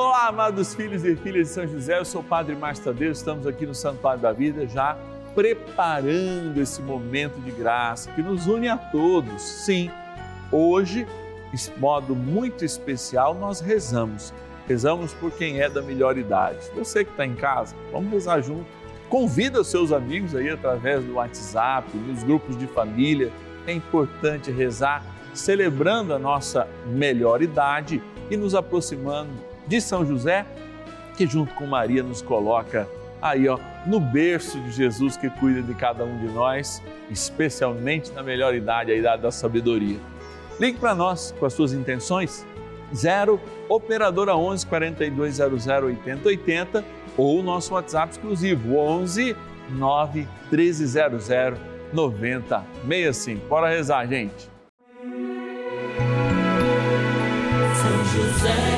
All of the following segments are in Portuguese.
Olá, amados filhos e filhas de São José, eu sou o Padre Márcio Tadeu, estamos aqui no Santuário da Vida já preparando esse momento de graça que nos une a todos. Sim, hoje, de modo muito especial, nós rezamos. Rezamos por quem é da melhor idade. Você que está em casa, vamos rezar junto. Convida os seus amigos aí através do WhatsApp, nos grupos de família. É importante rezar celebrando a nossa melhor idade e nos aproximando de São José, que junto com Maria nos coloca aí, ó, no berço de Jesus que cuida de cada um de nós, especialmente na melhor idade, a idade da sabedoria. Ligue para nós com as suas intenções, 0 operadora 11 4200 8080 ou o nosso WhatsApp exclusivo 11 9 1300 9065. Bora rezar, gente. São José,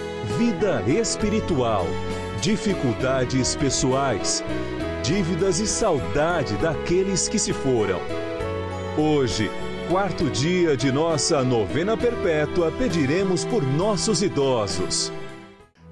vida espiritual, dificuldades pessoais, dívidas e saudade daqueles que se foram. Hoje, quarto dia de nossa novena perpétua, pediremos por nossos idosos.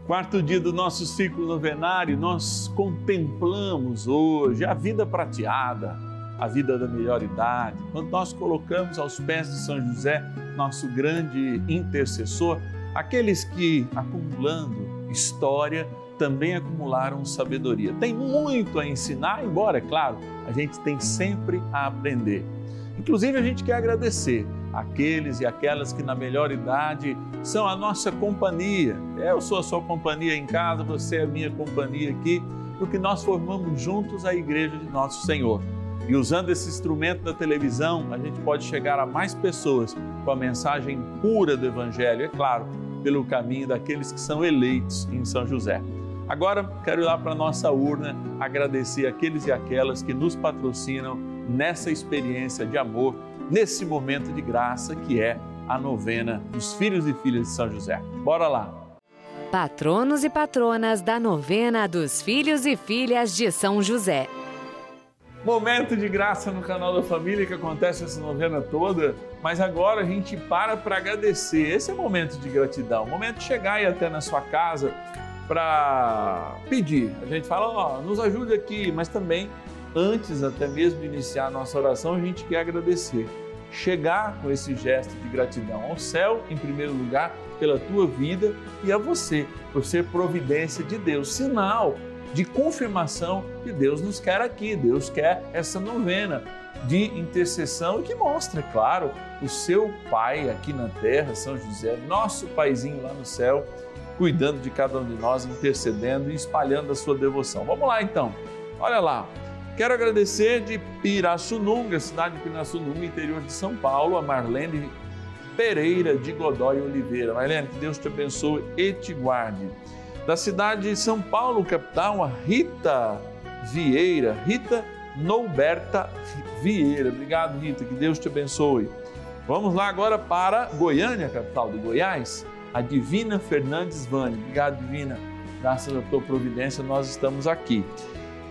Quarto dia do nosso ciclo novenário, nós contemplamos hoje a vida prateada, a vida da melhor idade, quando nós colocamos aos pés de São José, nosso grande intercessor, aqueles que, acumulando história, também acumularam sabedoria. Tem muito a ensinar, embora, é claro, a gente tem sempre a aprender. Inclusive, a gente quer agradecer aqueles e aquelas que, na melhor idade, são a nossa companhia. Eu sou a sua companhia em casa, você é a minha companhia aqui, porque nós formamos juntos a igreja de nosso Senhor. E usando esse instrumento da televisão, a gente pode chegar a mais pessoas com a mensagem pura do Evangelho, é claro, pelo caminho daqueles que são eleitos em São José. Agora, quero ir lá para a nossa urna agradecer aqueles e aquelas que nos patrocinam nessa experiência de amor, nesse momento de graça que é a novena dos filhos e filhas de São José. Bora lá! Patronos e patronas da novena dos filhos e filhas de São José. Momento de graça no canal da família que acontece essa novena toda, mas agora a gente para para agradecer. Esse é o momento de gratidão, o momento de chegar aí até na sua casa para pedir. A gente fala, ó, nos ajude aqui, mas também antes até mesmo de iniciar a nossa oração, a gente quer agradecer. Chegar com esse gesto de gratidão ao céu, em primeiro lugar, pela tua vida e a você, por ser providência de Deus, sinal de confirmação que Deus nos quer aqui, Deus quer essa novena de intercessão e que mostra, claro, o seu Pai aqui na terra, São José, nosso Paizinho lá no céu, cuidando de cada um de nós, intercedendo e espalhando a sua devoção. Vamos lá então, olha lá. Quero agradecer de Pirassununga, cidade de Pirassununga, interior de São Paulo, a Marlene Pereira de Godoy Oliveira. Marlene, que Deus te abençoe e te guarde da cidade de São Paulo, capital, a Rita Vieira, Rita Nouberta Vieira. Obrigado, Rita, que Deus te abençoe. Vamos lá agora para Goiânia, capital do Goiás, a Divina Fernandes Vane. Obrigado, Divina. Graças à tua providência, nós estamos aqui.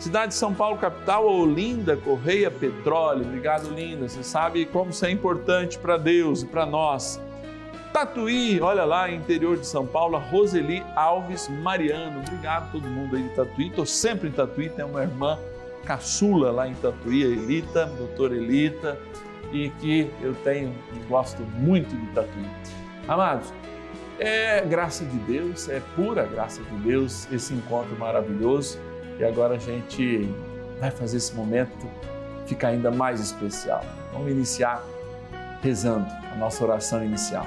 Cidade de São Paulo, capital, Olinda Correia Petróleo. Obrigado, Linda. Você sabe como isso é importante para Deus e para nós. Tatuí, olha lá, interior de São Paulo, Roseli Alves Mariano. Obrigado todo mundo aí de Tatuí. Estou sempre em Tatuí, tem uma irmã caçula lá em Tatuí, a Elita, doutora Elita, e que eu tenho e gosto muito de Tatuí. Amados, é graça de Deus, é pura graça de Deus esse encontro maravilhoso e agora a gente vai fazer esse momento ficar ainda mais especial. Vamos iniciar rezando a nossa oração inicial.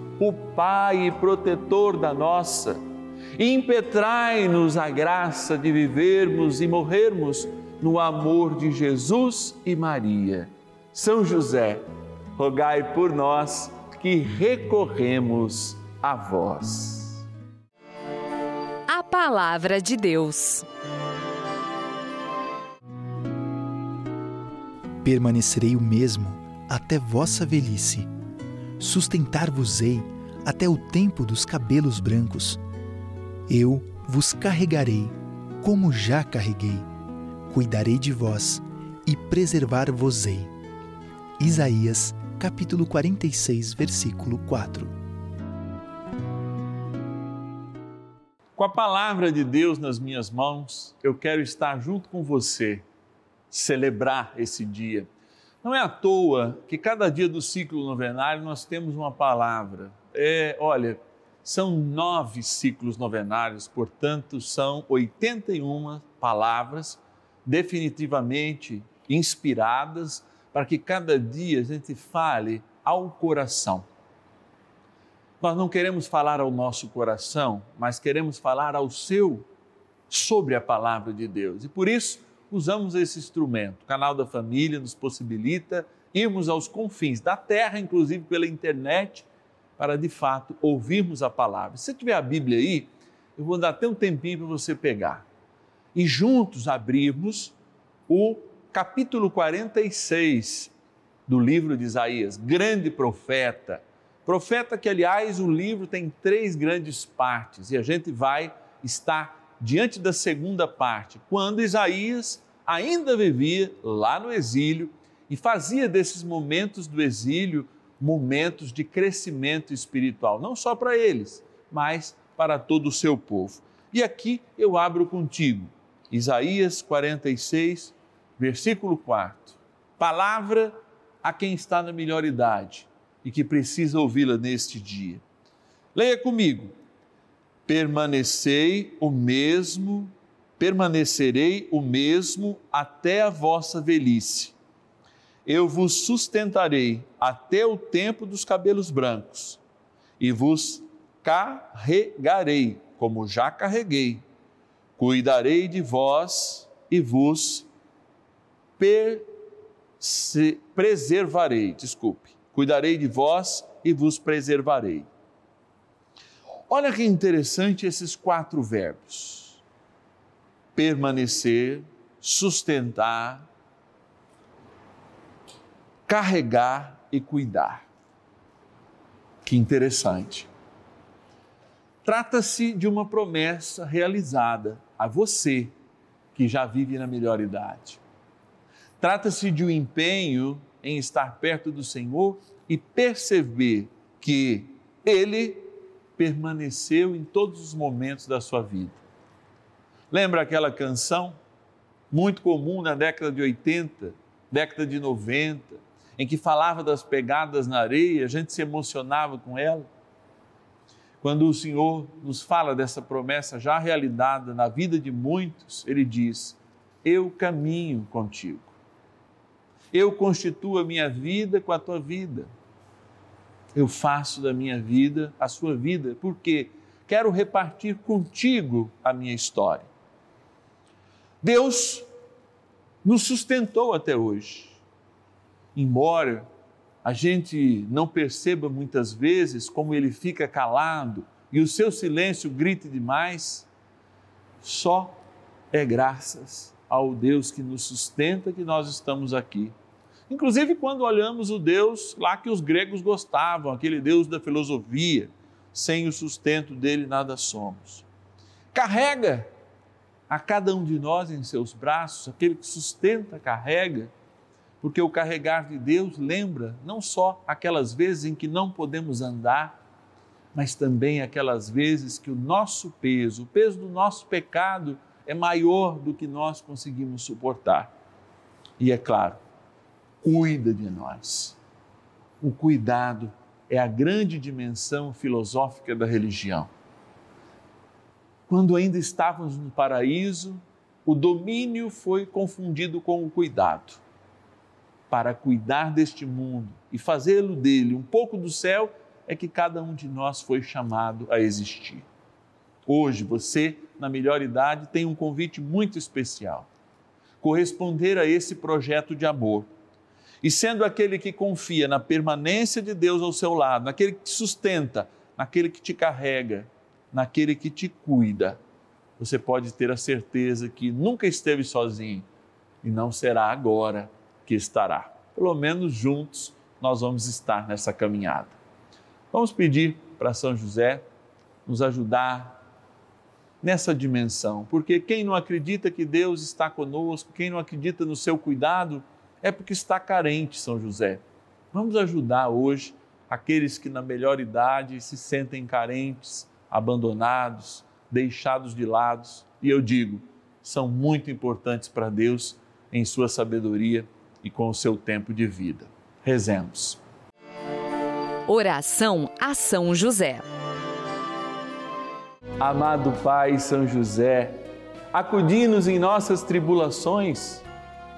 o Pai e protetor da nossa. Impetrai-nos a graça de vivermos e morrermos no amor de Jesus e Maria. São José, rogai por nós que recorremos a vós. A Palavra de Deus. Permanecerei o mesmo até vossa velhice sustentar-vos-ei até o tempo dos cabelos brancos. Eu vos carregarei, como já carreguei, cuidarei de vós e preservar-vos-ei. Isaías, capítulo 46, versículo 4. Com a palavra de Deus nas minhas mãos, eu quero estar junto com você, celebrar esse dia não é à toa que cada dia do ciclo novenário nós temos uma palavra. É, olha, são nove ciclos novenários, portanto, são 81 palavras definitivamente inspiradas para que cada dia a gente fale ao coração. Nós não queremos falar ao nosso coração, mas queremos falar ao seu sobre a palavra de Deus. E por isso, usamos esse instrumento. O canal da família nos possibilita irmos aos confins da terra, inclusive pela internet, para de fato ouvirmos a palavra. Se você tiver a Bíblia aí, eu vou dar até um tempinho para você pegar. E juntos abrirmos o capítulo 46 do livro de Isaías, grande profeta. Profeta que, aliás, o livro tem três grandes partes e a gente vai estar diante da segunda parte, quando Isaías ainda vivia lá no exílio e fazia desses momentos do exílio momentos de crescimento espiritual, não só para eles, mas para todo o seu povo. E aqui eu abro contigo, Isaías 46, versículo 4. Palavra a quem está na melhor idade e que precisa ouvi-la neste dia. Leia comigo permanecei o mesmo, permanecerei o mesmo até a vossa velhice. Eu vos sustentarei até o tempo dos cabelos brancos e vos carregarei como já carreguei, cuidarei de vós e vos preservarei. Desculpe, cuidarei de vós e vos preservarei. Olha que interessante esses quatro verbos: permanecer, sustentar, carregar e cuidar. Que interessante. Trata-se de uma promessa realizada a você que já vive na melhor idade. Trata-se de um empenho em estar perto do Senhor e perceber que Ele permaneceu em todos os momentos da sua vida. Lembra aquela canção muito comum na década de 80, década de 90, em que falava das pegadas na areia, a gente se emocionava com ela? Quando o Senhor nos fala dessa promessa já realizada na vida de muitos, ele diz: Eu caminho contigo. Eu constituo a minha vida com a tua vida eu faço da minha vida a sua vida, porque quero repartir contigo a minha história. Deus nos sustentou até hoje. Embora a gente não perceba muitas vezes como ele fica calado e o seu silêncio grite demais, só é graças ao Deus que nos sustenta que nós estamos aqui. Inclusive quando olhamos o Deus lá que os gregos gostavam, aquele Deus da filosofia, sem o sustento dele nada somos. Carrega a cada um de nós em seus braços, aquele que sustenta, carrega, porque o carregar de Deus lembra não só aquelas vezes em que não podemos andar, mas também aquelas vezes que o nosso peso, o peso do nosso pecado é maior do que nós conseguimos suportar. E é claro, cuida de nós. O cuidado é a grande dimensão filosófica da religião. Quando ainda estávamos no paraíso, o domínio foi confundido com o cuidado. Para cuidar deste mundo e fazê-lo dele um pouco do céu, é que cada um de nós foi chamado a existir. Hoje, você, na melhor idade, tem um convite muito especial: corresponder a esse projeto de amor e sendo aquele que confia na permanência de Deus ao seu lado, naquele que te sustenta, naquele que te carrega, naquele que te cuida, você pode ter a certeza que nunca esteve sozinho e não será agora que estará. Pelo menos juntos nós vamos estar nessa caminhada. Vamos pedir para São José nos ajudar nessa dimensão, porque quem não acredita que Deus está conosco, quem não acredita no seu cuidado, é porque está carente, São José. Vamos ajudar hoje aqueles que na melhor idade se sentem carentes, abandonados, deixados de lado. E eu digo, são muito importantes para Deus em sua sabedoria e com o seu tempo de vida. Rezemos. Oração a São José. Amado Pai São José, acudi-nos em nossas tribulações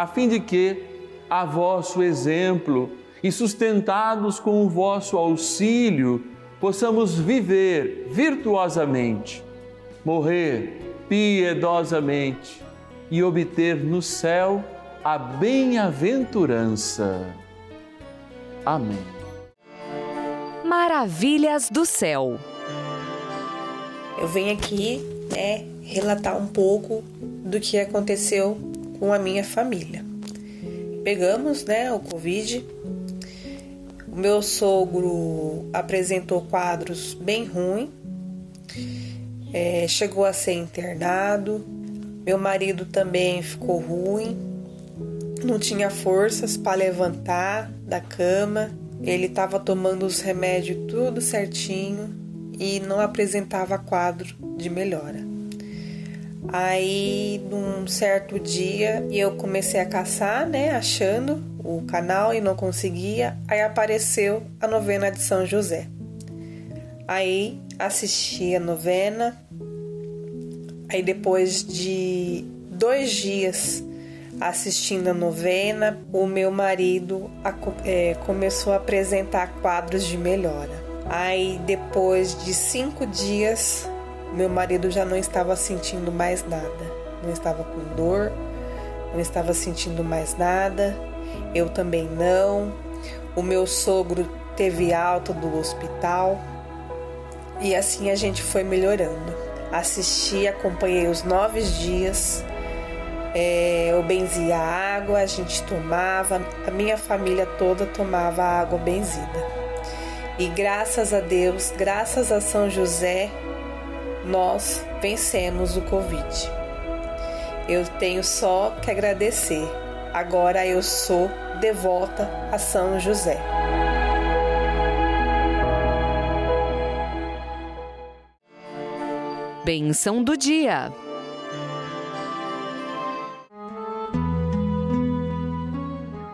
a fim de que, a vosso exemplo e sustentados com o vosso auxílio, possamos viver virtuosamente, morrer piedosamente e obter no céu a bem-aventurança. Amém. Maravilhas do céu. Eu venho aqui né, relatar um pouco do que aconteceu com a minha família. Pegamos né, o Covid. O meu sogro apresentou quadros bem ruins, é, chegou a ser internado. Meu marido também ficou ruim, não tinha forças para levantar da cama. Ele estava tomando os remédios tudo certinho e não apresentava quadro de melhora. Aí, num certo dia, eu comecei a caçar, né, achando o canal e não conseguia. Aí apareceu a novena de São José. Aí assisti a novena. Aí depois de dois dias assistindo a novena, o meu marido é, começou a apresentar quadros de melhora. Aí depois de cinco dias, meu marido já não estava sentindo mais nada, não estava com dor, não estava sentindo mais nada, eu também não. O meu sogro teve alta do hospital e assim a gente foi melhorando. Assisti, acompanhei os nove dias é, eu benzia a água, a gente tomava, a minha família toda tomava água benzida. E graças a Deus, graças a São José, nós vencemos o Covid. Eu tenho só que agradecer. Agora eu sou devota a São José. Benção do dia.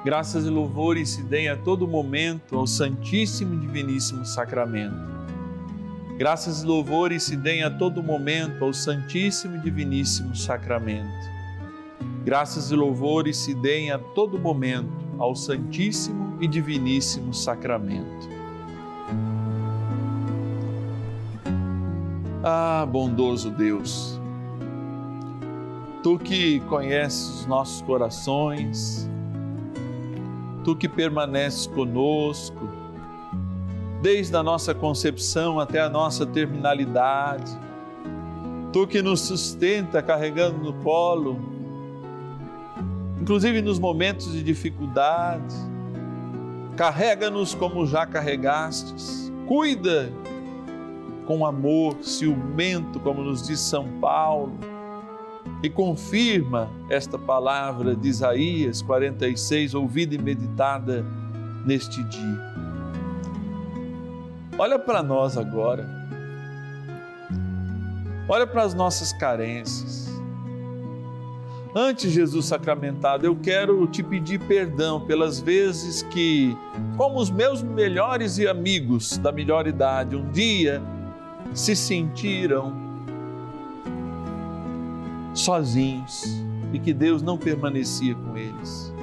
Graças e louvores se deem a todo momento ao Santíssimo e Diviníssimo Sacramento. Graças e louvores se deem a todo momento ao Santíssimo e Diviníssimo Sacramento. Graças e louvores se deem a todo momento ao Santíssimo e Diviníssimo Sacramento. Ah, bondoso Deus, Tu que conheces os nossos corações, tu que permaneces conosco, desde a nossa concepção até a nossa terminalidade, tu que nos sustenta carregando no colo, inclusive nos momentos de dificuldade, carrega-nos como já carregastes, cuida com amor ciumento, como nos diz São Paulo e confirma esta palavra de Isaías 46, ouvida e meditada neste dia. Olha para nós agora. Olha para as nossas carências. Antes, Jesus sacramentado, eu quero te pedir perdão pelas vezes que, como os meus melhores e amigos da melhor idade, um dia se sentiram sozinhos e que Deus não permanecia com eles.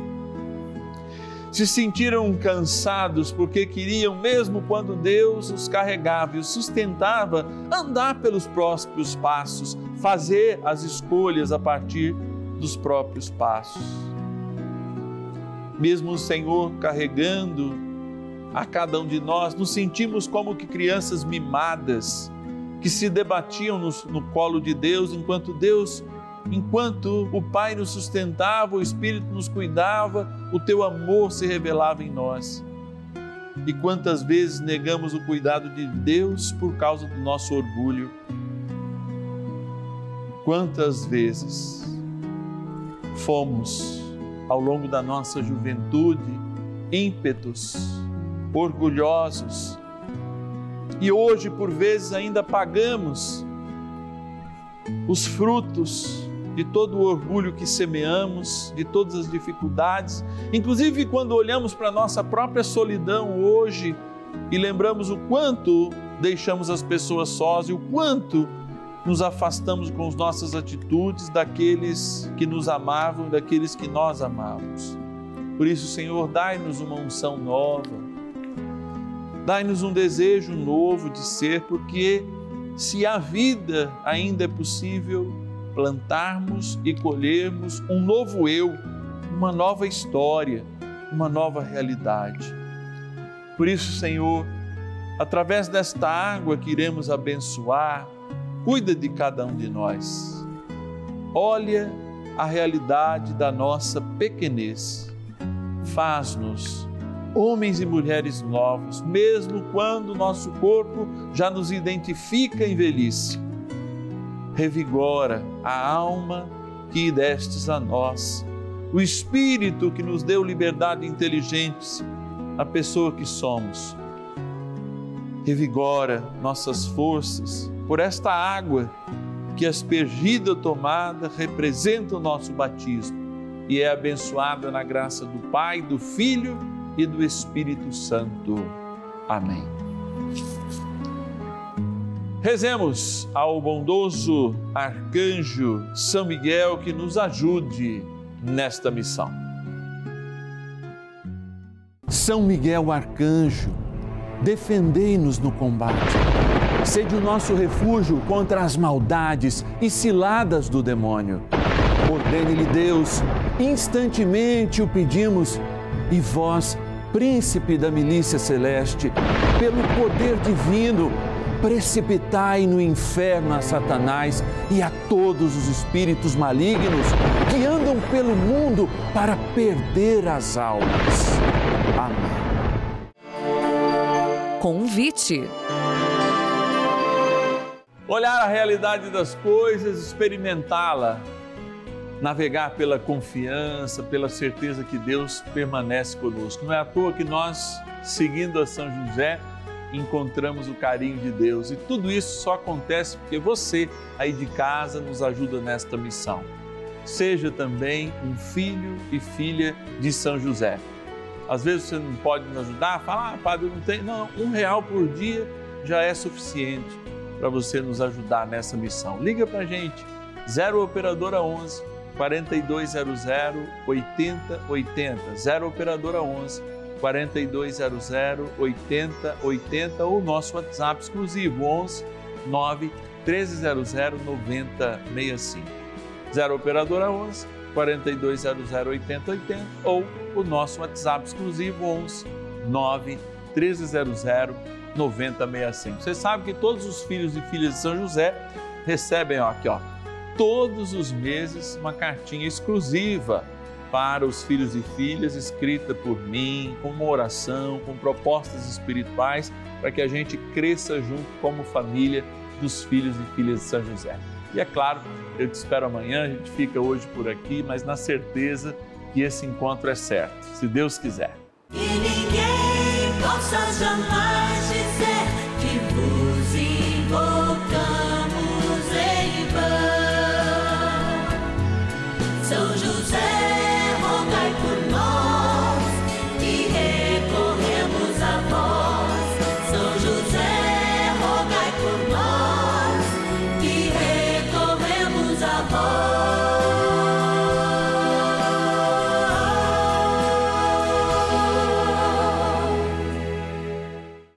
Se sentiram cansados porque queriam, mesmo quando Deus os carregava e os sustentava, andar pelos próprios passos, fazer as escolhas a partir dos próprios passos. Mesmo o Senhor carregando a cada um de nós, nos sentimos como que crianças mimadas que se debatiam no, no colo de Deus enquanto Deus enquanto o Pai nos sustentava, o Espírito nos cuidava, o teu amor se revelava em nós. E quantas vezes negamos o cuidado de Deus por causa do nosso orgulho? Quantas vezes fomos, ao longo da nossa juventude, ímpetos, orgulhosos, e hoje, por vezes, ainda pagamos os frutos de todo o orgulho que semeamos, de todas as dificuldades, inclusive quando olhamos para a nossa própria solidão hoje e lembramos o quanto deixamos as pessoas sós e o quanto nos afastamos com as nossas atitudes daqueles que nos amavam e daqueles que nós amávamos. Por isso, Senhor, dai-nos uma unção nova, dai-nos um desejo novo de ser, porque se a vida ainda é possível plantarmos e colhermos um novo eu, uma nova história, uma nova realidade. Por isso, Senhor, através desta água que iremos abençoar, cuida de cada um de nós. Olha a realidade da nossa pequenez. Faz-nos homens e mulheres novos, mesmo quando nosso corpo já nos identifica em velhice. Revigora a alma que destes a nós, o espírito que nos deu liberdade inteligente, a pessoa que somos. Revigora nossas forças por esta água que aspergida tomada representa o nosso batismo e é abençoada na graça do Pai, do Filho e do Espírito Santo. Amém. Rezemos ao bondoso arcanjo São Miguel que nos ajude nesta missão. São Miguel arcanjo, defendei-nos no combate. Sede o nosso refúgio contra as maldades e ciladas do demônio. Ordene-lhe Deus, instantemente o pedimos, e vós, príncipe da milícia celeste, pelo poder divino, precipitai no inferno a Satanás e a todos os espíritos malignos que andam pelo mundo para perder as almas. Amém. Convite. Olhar a realidade das coisas, experimentá-la, navegar pela confiança, pela certeza que Deus permanece conosco. Não é à toa que nós, seguindo a São José, encontramos o carinho de Deus. E tudo isso só acontece porque você, aí de casa, nos ajuda nesta missão. Seja também um filho e filha de São José. Às vezes você não pode nos ajudar, fala, ah, padre, não tem. Não, um real por dia já é suficiente para você nos ajudar nessa missão. Liga para a gente, 0 Operadora 11 4200 8080, 0 Operadora 11 4200 8080 ou nosso WhatsApp exclusivo 11 9 1300 9065. 0 Operadora 11 4200 8080 ou o nosso WhatsApp exclusivo 11 9 1300 9065. Você sabe que todos os filhos e filhas de São José recebem ó, aqui, ó, todos os meses uma cartinha exclusiva para os filhos e filhas, escrita por mim, com uma oração, com propostas espirituais, para que a gente cresça junto como família dos filhos e filhas de São José. E é claro, eu te espero amanhã, a gente fica hoje por aqui, mas na certeza que esse encontro é certo, se Deus quiser. E ninguém possa jamais